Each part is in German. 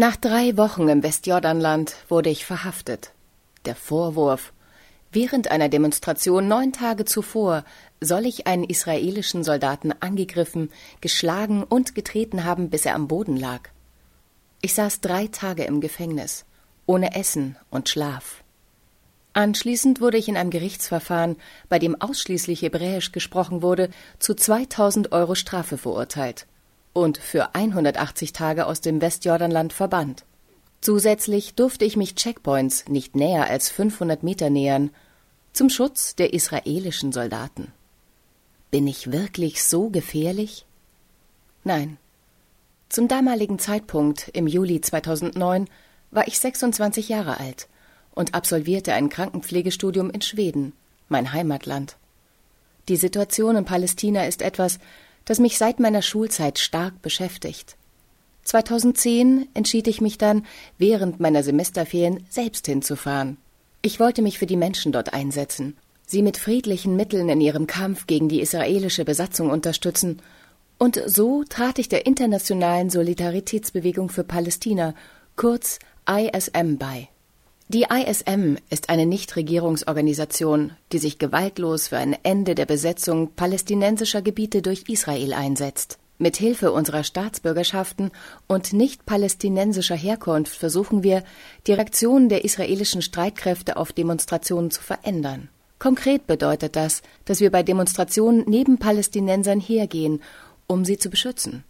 Nach drei Wochen im Westjordanland wurde ich verhaftet. Der Vorwurf Während einer Demonstration neun Tage zuvor soll ich einen israelischen Soldaten angegriffen, geschlagen und getreten haben, bis er am Boden lag. Ich saß drei Tage im Gefängnis, ohne Essen und Schlaf. Anschließend wurde ich in einem Gerichtsverfahren, bei dem ausschließlich Hebräisch gesprochen wurde, zu 2000 Euro Strafe verurteilt und für 180 Tage aus dem Westjordanland verbannt. Zusätzlich durfte ich mich Checkpoints nicht näher als 500 Meter nähern, zum Schutz der israelischen Soldaten. Bin ich wirklich so gefährlich? Nein. Zum damaligen Zeitpunkt, im Juli 2009, war ich 26 Jahre alt und absolvierte ein Krankenpflegestudium in Schweden, mein Heimatland. Die Situation in Palästina ist etwas, das mich seit meiner Schulzeit stark beschäftigt. 2010 entschied ich mich dann, während meiner Semesterferien selbst hinzufahren. Ich wollte mich für die Menschen dort einsetzen, sie mit friedlichen Mitteln in ihrem Kampf gegen die israelische Besatzung unterstützen, und so trat ich der Internationalen Solidaritätsbewegung für Palästina, kurz ISM, bei. Die ISM ist eine Nichtregierungsorganisation, die sich gewaltlos für ein Ende der Besetzung palästinensischer Gebiete durch Israel einsetzt. Mit Hilfe unserer Staatsbürgerschaften und nicht palästinensischer Herkunft versuchen wir, die Reaktionen der israelischen Streitkräfte auf Demonstrationen zu verändern. Konkret bedeutet das, dass wir bei Demonstrationen neben Palästinensern hergehen, um sie zu beschützen.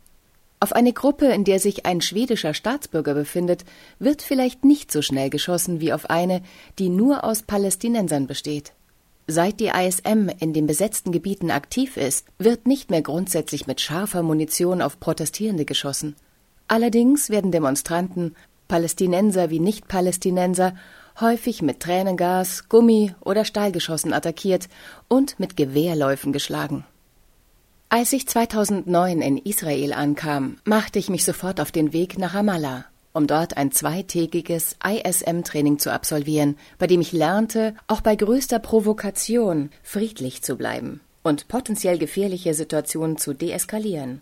Auf eine Gruppe, in der sich ein schwedischer Staatsbürger befindet, wird vielleicht nicht so schnell geschossen wie auf eine, die nur aus Palästinensern besteht. Seit die ISM in den besetzten Gebieten aktiv ist, wird nicht mehr grundsätzlich mit scharfer Munition auf Protestierende geschossen. Allerdings werden Demonstranten, Palästinenser wie Nicht-Palästinenser, häufig mit Tränengas, Gummi oder Stahlgeschossen attackiert und mit Gewehrläufen geschlagen. Als ich 2009 in Israel ankam, machte ich mich sofort auf den Weg nach Ramallah, um dort ein zweitägiges ISM-Training zu absolvieren, bei dem ich lernte, auch bei größter Provokation friedlich zu bleiben und potenziell gefährliche Situationen zu deeskalieren.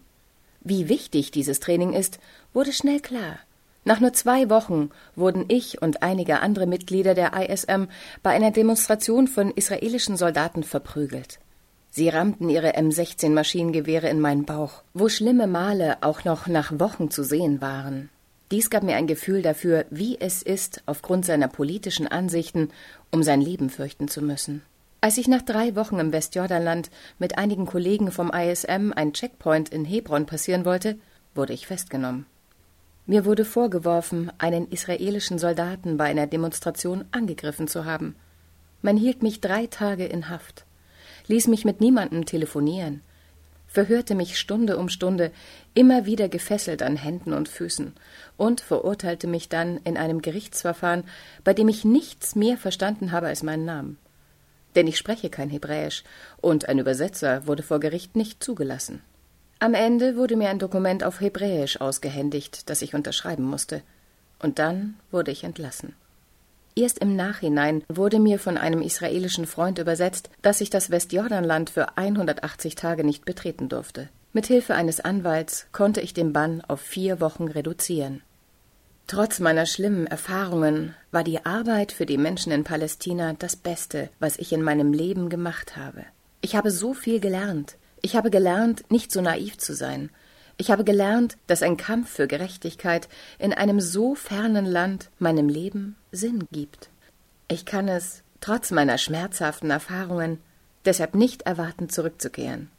Wie wichtig dieses Training ist, wurde schnell klar. Nach nur zwei Wochen wurden ich und einige andere Mitglieder der ISM bei einer Demonstration von israelischen Soldaten verprügelt. Sie rammten ihre M16 Maschinengewehre in meinen Bauch, wo schlimme Male auch noch nach Wochen zu sehen waren. Dies gab mir ein Gefühl dafür, wie es ist, aufgrund seiner politischen Ansichten um sein Leben fürchten zu müssen. Als ich nach drei Wochen im Westjordanland mit einigen Kollegen vom ISM ein Checkpoint in Hebron passieren wollte, wurde ich festgenommen. Mir wurde vorgeworfen, einen israelischen Soldaten bei einer Demonstration angegriffen zu haben. Man hielt mich drei Tage in Haft ließ mich mit niemandem telefonieren, verhörte mich Stunde um Stunde, immer wieder gefesselt an Händen und Füßen und verurteilte mich dann in einem Gerichtsverfahren, bei dem ich nichts mehr verstanden habe als meinen Namen. Denn ich spreche kein Hebräisch und ein Übersetzer wurde vor Gericht nicht zugelassen. Am Ende wurde mir ein Dokument auf Hebräisch ausgehändigt, das ich unterschreiben musste. Und dann wurde ich entlassen. Erst im Nachhinein wurde mir von einem israelischen Freund übersetzt, dass ich das Westjordanland für 180 Tage nicht betreten durfte. Mit Hilfe eines Anwalts konnte ich den Bann auf vier Wochen reduzieren. Trotz meiner schlimmen Erfahrungen war die Arbeit für die Menschen in Palästina das Beste, was ich in meinem Leben gemacht habe. Ich habe so viel gelernt. Ich habe gelernt, nicht so naiv zu sein, ich habe gelernt, dass ein Kampf für Gerechtigkeit in einem so fernen Land meinem Leben Sinn gibt. Ich kann es, trotz meiner schmerzhaften Erfahrungen, deshalb nicht erwarten, zurückzukehren.